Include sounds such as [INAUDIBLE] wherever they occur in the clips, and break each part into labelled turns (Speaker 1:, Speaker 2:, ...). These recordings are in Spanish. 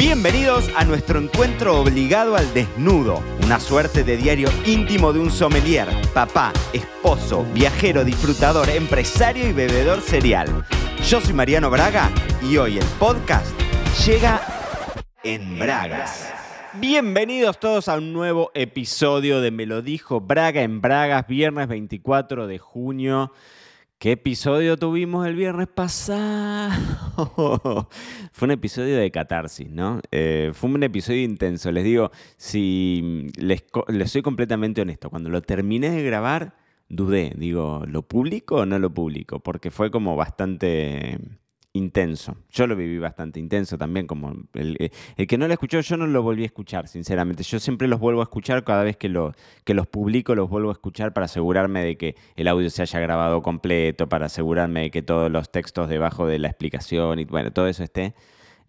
Speaker 1: Bienvenidos a nuestro encuentro obligado al desnudo, una suerte de diario íntimo de un sommelier, papá, esposo, viajero, disfrutador, empresario y bebedor serial. Yo soy Mariano Braga y hoy el podcast llega en Bragas. Bienvenidos todos a un nuevo episodio de Me lo dijo Braga en Bragas, viernes 24 de junio. ¿Qué episodio tuvimos el viernes pasado? [LAUGHS] fue un episodio de catarsis, ¿no? Eh, fue un episodio intenso. Les digo, si les, les soy completamente honesto, cuando lo terminé de grabar, dudé. Digo, ¿lo publico o no lo publico? Porque fue como bastante intenso. Yo lo viví bastante intenso también, como el, que no lo escuchó, yo no lo volví a escuchar, sinceramente. Yo siempre los vuelvo a escuchar cada vez que, que los publico, los vuelvo a escuchar para asegurarme de que el audio se haya grabado completo, para asegurarme de que todos los textos debajo de la explicación y bueno, todo eso esté.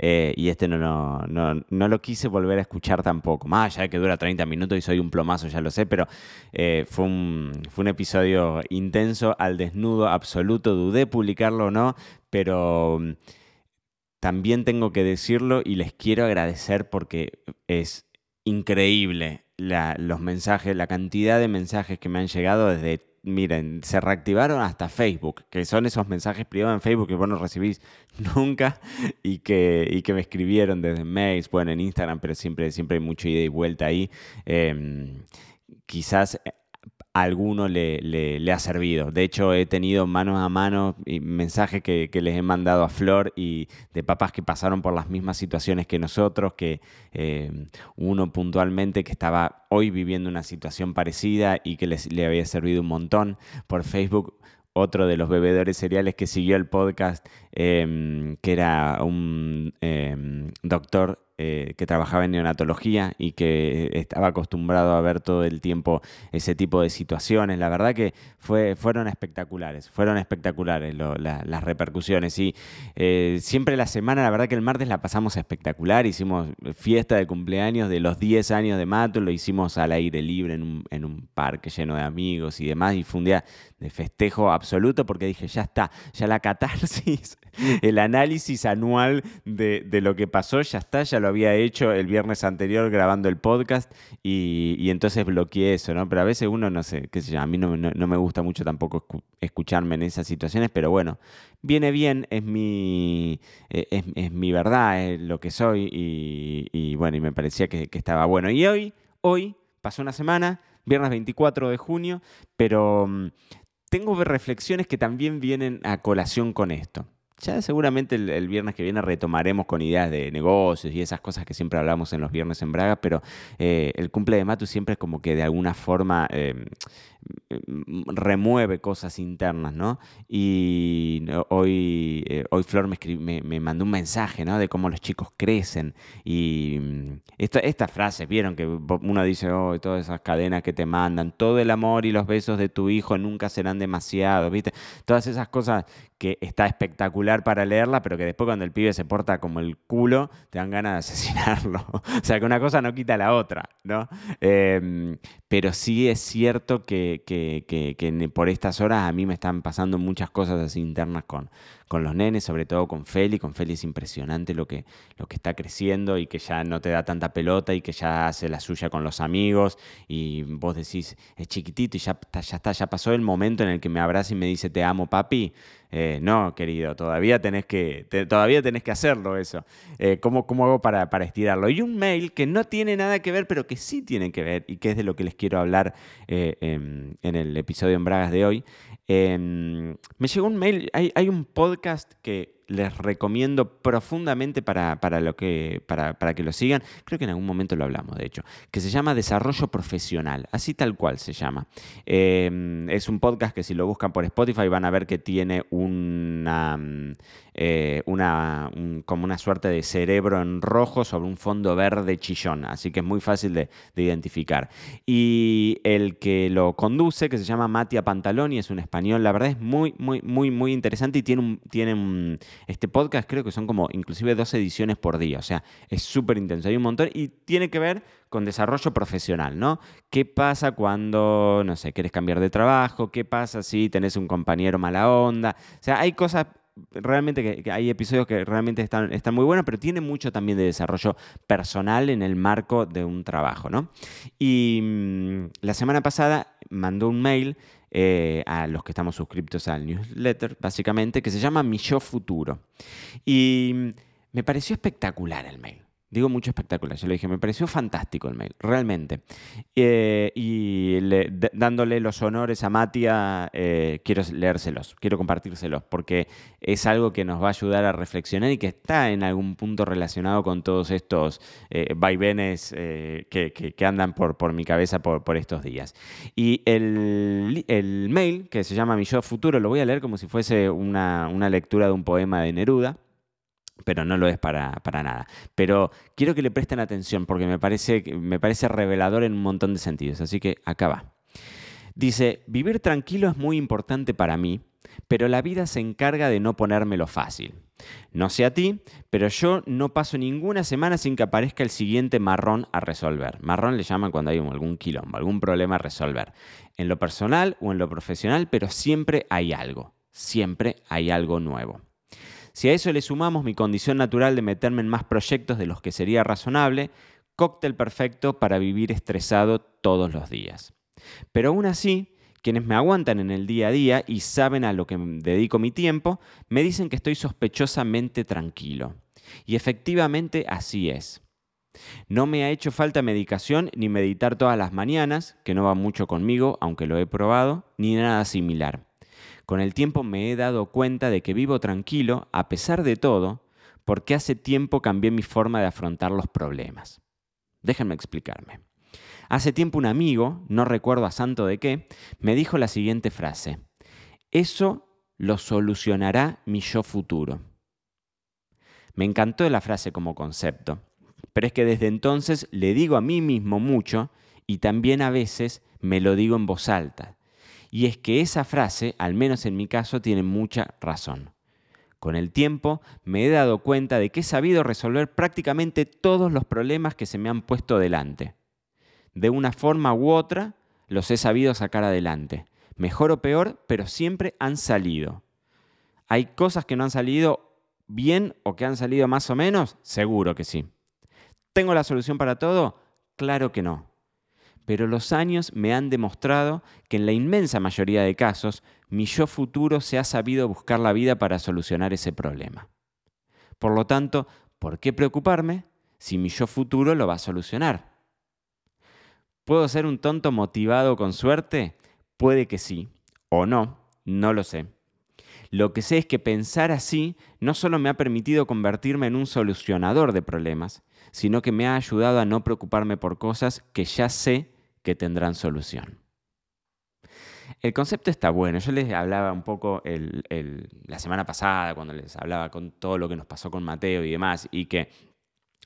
Speaker 1: Eh, y este no, no, no, lo quise volver a escuchar tampoco. Más allá de que dura 30 minutos y soy un plomazo, ya lo sé, pero eh, fue, un, fue un episodio intenso, al desnudo absoluto. Dudé publicarlo o no, pero mm, también tengo que decirlo y les quiero agradecer porque es increíble los mensajes, la cantidad de mensajes que me han llegado desde miren, se reactivaron hasta Facebook, que son esos mensajes privados en Facebook que vos no recibís [LAUGHS] nunca y que, y que me escribieron desde mails, bueno, en Instagram, pero siempre, siempre hay mucha ida y vuelta ahí. Em, quizás alguno le, ha servido. De hecho, he tenido manos a mano y mensajes que, les he mandado a Flor y de papás que pasaron por las mismas situaciones que nosotros, que eh, uno puntualmente que estaba hoy viviendo una situación parecida y que les, le había servido un montón. Por Facebook otro de los bebedores cereales que siguió el podcast, em, que era un em, doctor eh, que trabajaba en neonatología y que estaba acostumbrado a ver todo el tiempo ese tipo de situaciones. La verdad que fue, fueron espectaculares, fueron espectaculares las repercusiones. Y eh, siempre la semana, la verdad que el martes la pasamos espectacular, hicimos fiesta de cumpleaños de los 10 años de Mato, lo hicimos al aire libre en un, en un parque lleno de amigos y demás, y fue un día de festejo absoluto porque dije, ya está, ya la catarsis, [LAUGHS] el análisis anual de, de lo que pasó, ya está, ya lo había hecho el viernes anterior grabando el podcast y, entonces bloqueé eso, ¿no? Pero a veces uno, no sé, qué sé yo, a mí no, me gusta mucho tampoco escucharme en esas situaciones, pero bueno, viene bien, es mi, e, es, mi verdad, es lo que soy y, bueno, y me parecía que, que estaba bueno. Y hoy, hoy, pasó una semana, viernes 24 de junio, pero mm, tengo reflexiones que también vienen a colación con esto. Ya seguramente el, viernes que viene retomaremos con ideas de negocios y esas cosas que siempre hablamos en los viernes en Braga, pero eh, el cumple de Matu siempre es como que de alguna forma Mm, remueve cosas internas, ¿no? Y hoy, eh, hoy Flor me, me, mandó un mensaje, ¿no? De cómo los chicos crecen. Y mm, estas frases, vieron que uno dice, oh, todas esas cadenas que te mandan, todo el amor y los besos de tu hijo nunca serán demasiados, ¿viste? Todas esas cosas que está espectacular para leerla, pero que después cuando el pibe se porta como el culo, te dan ganas de asesinarlo. [LAUGHS] o sea, que una cosa no quita la otra, ¿no? Em, pero sí es cierto que que, por estas horas a mí me están pasando muchas cosas así internas con, con los nenes, sobre todo con Feli. Con Feli es impresionante lo que, lo que está creciendo y que ya no te da tanta pelota y que ya hace la suya con los amigos. Y vos decís, es chiquitito y ya, ya está, ya pasó el momento en el que me abraza y me dice, te amo, papi. Eh, no, querido, todavía tenés que, todavía tenés que hacerlo eso. Eh, ¿cómo, hago para, para, estirarlo? Y un mail que no tiene nada que ver, pero que sí tiene que ver y que es de lo que les quiero hablar eh, en, el episodio en Bragas de hoy. Em, me llegó un mail, hay, hay un podcast que les recomiendo profundamente para, lo que, para, que lo sigan. Creo que en algún momento lo hablamos, de hecho, que se llama Desarrollo Profesional, así tal cual se llama. Em, es un podcast que si lo buscan por Spotify van a ver que tiene una, eh, una como una suerte de cerebro en rojo sobre un fondo verde chillón, así que es muy fácil de, identificar. Y el que lo conduce, que se llama Matia Pantaloni, es un español, la verdad es muy, muy, muy, muy interesante y tiene un, tiene un, este podcast creo que son como inclusive dos ediciones por día, o sea, es súper intenso, hay un montón y tiene que ver con desarrollo profesional, ¿no? ¿Qué pasa cuando, no sé, quieres cambiar de trabajo? ¿Qué pasa si tenés un compañero mala onda? O sea, hay cosas realmente que, hay episodios que realmente están, están muy buenos, pero tiene mucho también de desarrollo personal en el marco de un trabajo, ¿no? Y mm, la semana pasada mandó un mail eh, a los que estamos suscriptos al newsletter, básicamente, que se llama Mi Yo Futuro. Y mm, me pareció espectacular el mail. Digo mucho espectacular, yo le dije, me pareció fantástico el mail, realmente. Eh, y dándole los honores a Matia, eh, quiero leérselos, quiero compartírselos, porque es algo que nos va a ayudar a reflexionar y que está en algún punto relacionado con todos estos eh, vaivenes que, andan por, mi cabeza por, estos días. Y el, el, mail, que se llama Mi Yo Futuro, lo voy a leer como si fuese una, una lectura de un poema de Neruda pero no lo es para, nada. Pero quiero que le presten atención porque me parece, me parece revelador en un montón de sentidos. Así que acá va. Dice, vivir tranquilo es muy importante para mí, pero la vida se encarga de no ponérmelo fácil. No sé a ti, pero yo no paso ninguna semana sin que aparezca el siguiente marrón a resolver. Marrón le llaman cuando hay algún quilombo, algún problema a resolver. En lo personal o en lo profesional, pero siempre hay algo. Siempre hay algo nuevo. Si a eso le sumamos mi condición natural de meterme en más proyectos de los que sería razonable, cóctel perfecto para vivir estresado todos los días. Pero aún así, quienes me aguantan en el día a día y saben a lo que dedico mi tiempo, me dicen que estoy sospechosamente tranquilo. Y efectivamente así es. No me ha hecho falta medicación ni meditar todas las mañanas, que no va mucho conmigo, aunque lo he probado, ni nada similar. Con el tiempo me he dado cuenta de que vivo tranquilo a pesar de todo, porque hace tiempo cambié mi forma de afrontar los problemas. Déjenme explicarme. Hace tiempo un amigo, no recuerdo a santo de qué, me dijo la siguiente frase. Eso lo solucionará mi yo futuro. Me encantó la frase como concepto, pero es que desde entonces le digo a mí mismo mucho y también a veces me lo digo en voz alta, y es que esa frase, al menos en mi caso, tiene mucha razón. Con el tiempo me he dado cuenta de que he sabido resolver prácticamente todos los problemas que se me han puesto delante. De una forma u otra, los he sabido sacar adelante. Mejor o peor, pero siempre han salido. ¿Hay cosas que no han salido bien o que han salido más o menos? Seguro que sí. ¿Tengo la solución para todo? Claro que no pero los años me han demostrado que en la inmensa mayoría de casos mi yo futuro se ha sabido buscar la vida para solucionar ese problema. Por lo tanto, ¿por qué preocuparme si mi yo futuro lo va a solucionar? ¿Puedo ser un tonto motivado con suerte? Puede que sí, o no, no lo sé. Lo que sé es que pensar así no solo me ha permitido convertirme en un solucionador de problemas, sino que me ha ayudado a no preocuparme por cosas que ya sé que tendrán solución. El concepto está bueno. Yo les hablaba un poco la semana pasada, cuando les hablaba con todo lo que nos pasó con Mateo y demás, y que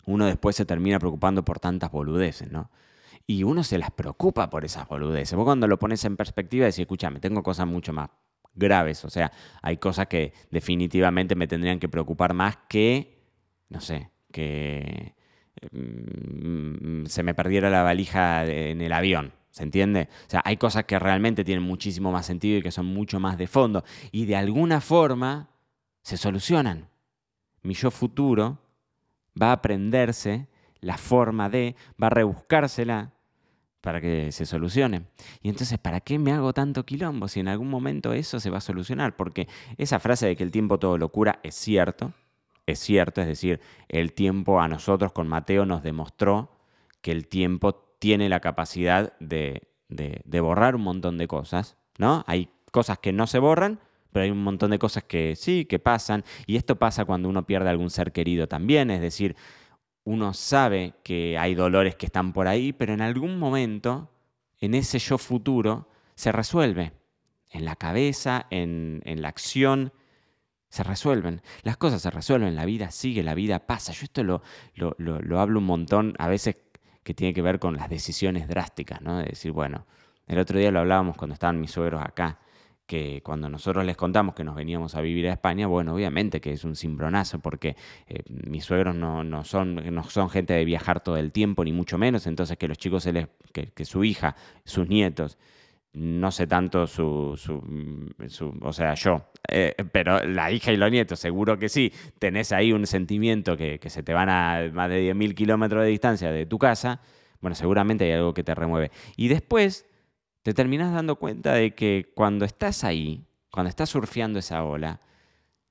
Speaker 1: uno después se termina preocupando por tantas boludeces, ¿no? Y uno se las preocupa por esas boludeces. Vos cuando lo pones en perspectiva decís, escúchame, tengo cosas mucho más graves. O sea, hay cosas que definitivamente me tendrían que preocupar más que, no sé, que Mm, se me perdiera la valija en el avión. ¿Se entiende? O sea, hay cosas que realmente tienen muchísimo más sentido y que son mucho más de fondo. Y de alguna forma se solucionan. Mi yo futuro va a aprenderse la forma de, va a rebuscársela para que se solucione. Y entonces, ¿para qué me hago tanto quilombo si en algún momento eso se va a solucionar? Porque esa frase de que el tiempo todo lo cura es cierto, es cierto, es decir, el tiempo a nosotros con Mateo nos demostró que el tiempo tiene la capacidad de, borrar un montón de cosas, ¿no? Hay cosas que no se borran, pero hay un montón de cosas que sí, que pasan, y esto pasa cuando uno pierde algún ser querido también, es decir, uno sabe que hay dolores que están por ahí, pero en algún momento, en ese yo futuro, se resuelve, en la cabeza, en, la acción, se resuelven. Las cosas se resuelven, la vida sigue, la vida pasa. Yo esto lo, lo, hablo un montón, a veces que tiene que ver con las decisiones drásticas, ¿no? De decir, bueno, el otro día lo hablábamos cuando estaban mis suegros acá, que cuando nosotros les contamos que nos veníamos a vivir a España, bueno, obviamente que es un cimbronazo, porque eh, mis suegros no, no, son, no son gente de viajar todo el tiempo, ni mucho menos, entonces que los chicos, se les, que, que su hija, sus nietos, no sé tanto su, o sea, yo, eh, pero la hija y los nietos seguro que sí, tenés ahí un sentimiento que, se te van a más de 10.000 kilómetros de distancia de tu casa, bueno, seguramente hay algo que te remueve. Y después te terminas dando cuenta de que cuando estás ahí, cuando estás surfeando esa ola,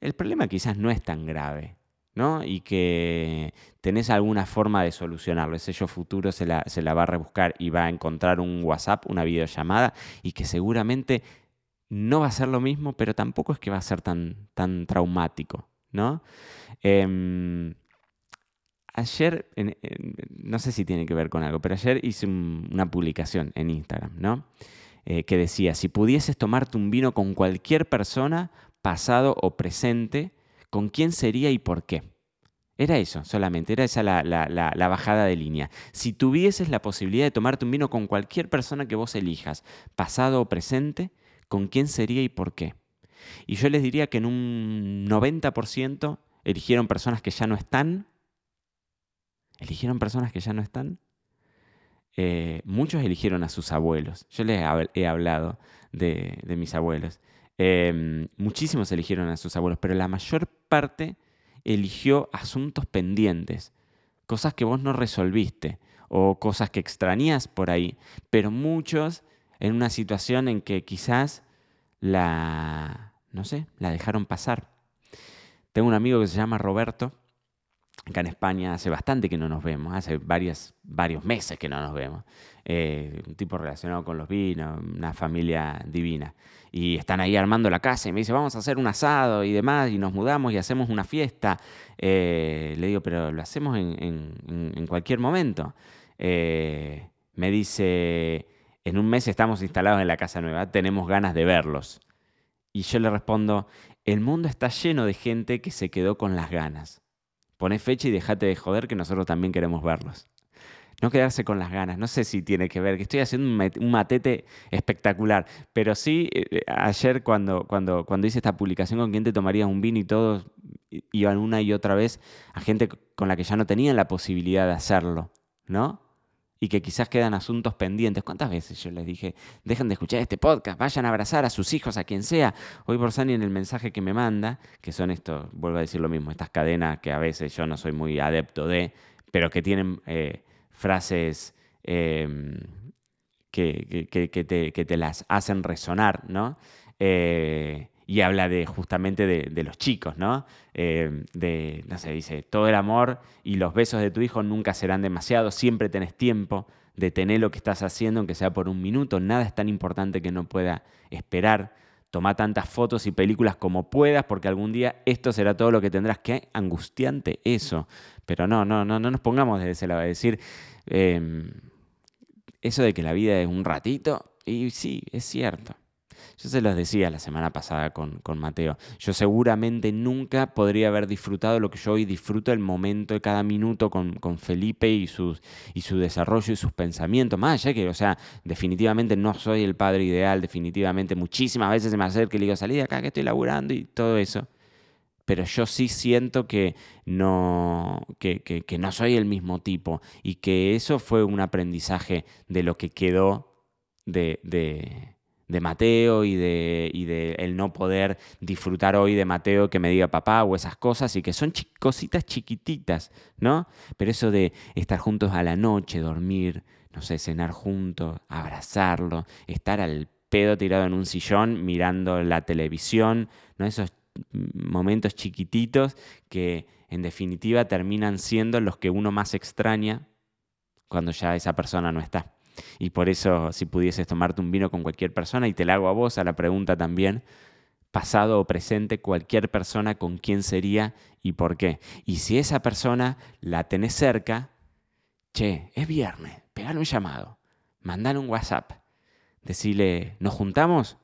Speaker 1: el problema quizás no es tan grave. ¿no? Y que tenés alguna forma de solucionarlo. Ese yo futuro se la, se la va a rebuscar y va a encontrar un WhatsApp, una videollamada, y que seguramente no va a ser lo mismo, pero tampoco es que va a ser tan, tan traumático, ¿no? Em, ayer, no sé si tiene que ver con algo, pero ayer hice una publicación en Instagram, ¿no? Eh, que decía, si pudieses tomarte un vino con cualquier persona, pasado o presente, con quién sería y por qué. Era eso solamente, era esa la, bajada de línea. Si tuvieses la posibilidad de tomarte un vino con cualquier persona que vos elijas, pasado o presente, ¿con quién sería y por qué? Y yo les diría que en un 90% eligieron personas que ya no están. ¿Eligieron personas que ya no están? Eh, muchos eligieron a sus abuelos. Yo les he hablado de, mis abuelos. Em, muchísimos eligieron a sus abuelos, pero la mayor parte eligió asuntos pendientes, cosas que vos no resolviste o cosas que extrañas por ahí, pero muchos en una situación en que quizás la, no sé, la dejaron pasar. Tengo un amigo que se llama Roberto, acá en España hace bastante que no nos vemos, hace varios meses que no nos vemos. Eh, un tipo relacionado con los vinos, una familia divina. Y están ahí armando la casa y me dice, vamos a hacer un asado y demás, y nos mudamos y hacemos una fiesta. Eh, le digo, pero lo hacemos en, cualquier momento. Eh, me dice, en un mes estamos instalados en la casa nueva, tenemos ganas de verlos. Y yo le respondo, el mundo está lleno de gente que se quedó con las ganas. Poné fecha y dejate de joder que nosotros también queremos verlos no quedarse con las ganas. No sé si tiene que ver, que estoy haciendo un matete espectacular, pero sí, eh, ayer cuando, cuando, cuando hice esta publicación con quién te tomarías un vino y todos iban una y otra vez a gente con la que ya no tenían la posibilidad de hacerlo, ¿no? Y que quizás quedan asuntos pendientes. ¿Cuántas veces yo les dije, dejen de escuchar este podcast, vayan a abrazar a sus hijos, a quien sea? Hoy por Sani en el mensaje que me manda, que son estos, vuelvo a decir lo mismo, estas cadenas que a veces yo no soy muy adepto de, pero que tienen... Eh, frases em, que, te, las hacen resonar, ¿no? Eh, y habla de justamente de, los chicos, ¿no? Em, de, no sé, dice, todo el amor y los besos de tu hijo nunca serán demasiado, siempre tenés tiempo de tener lo que estás haciendo, aunque sea por un minuto, nada es tan importante que no pueda esperar. Toma tantas fotos y películas como puedas, porque algún día esto será todo lo que tendrás. Qué angustiante eso. Pero no, no, no, no nos pongamos desde ese lado. Es decir, em, eso de que la vida es un ratito, y sí, es cierto. Yo se los decía la semana pasada con, Mateo. Yo seguramente nunca podría haber disfrutado lo que yo hoy disfruto el momento de cada minuto con, Felipe y, sus, y su desarrollo y sus pensamientos. Más allá que, o sea, definitivamente no soy el padre ideal, definitivamente muchísimas veces se me acerca y le digo, salí de acá que estoy laburando y todo eso. Pero yo sí siento que no, que, que no soy el mismo tipo y que eso fue un aprendizaje de lo que quedó de, de de Mateo y de, y de, el no poder disfrutar hoy de Mateo que me diga papá o esas cosas y que son cositas chiquititas, ¿no? Pero eso de estar juntos a la noche, dormir, no sé, cenar juntos, abrazarlo, estar al pedo tirado en un sillón mirando la televisión, ¿no? Esos momentos chiquititos que en definitiva terminan siendo los que uno más extraña cuando ya esa persona no está. Y por eso, si pudieses tomarte un vino con cualquier persona, y te la hago a vos a la pregunta también, pasado o presente, cualquier persona con quién sería y por qué. Y si esa persona la tenés cerca, che, es viernes, pegale un llamado, mandale un WhatsApp, decirle, ¿nos juntamos?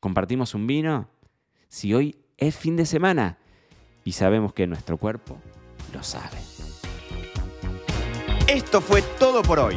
Speaker 1: ¿Compartimos un vino? Si hoy es fin de semana y sabemos que nuestro cuerpo lo sabe.
Speaker 2: Esto fue todo por hoy.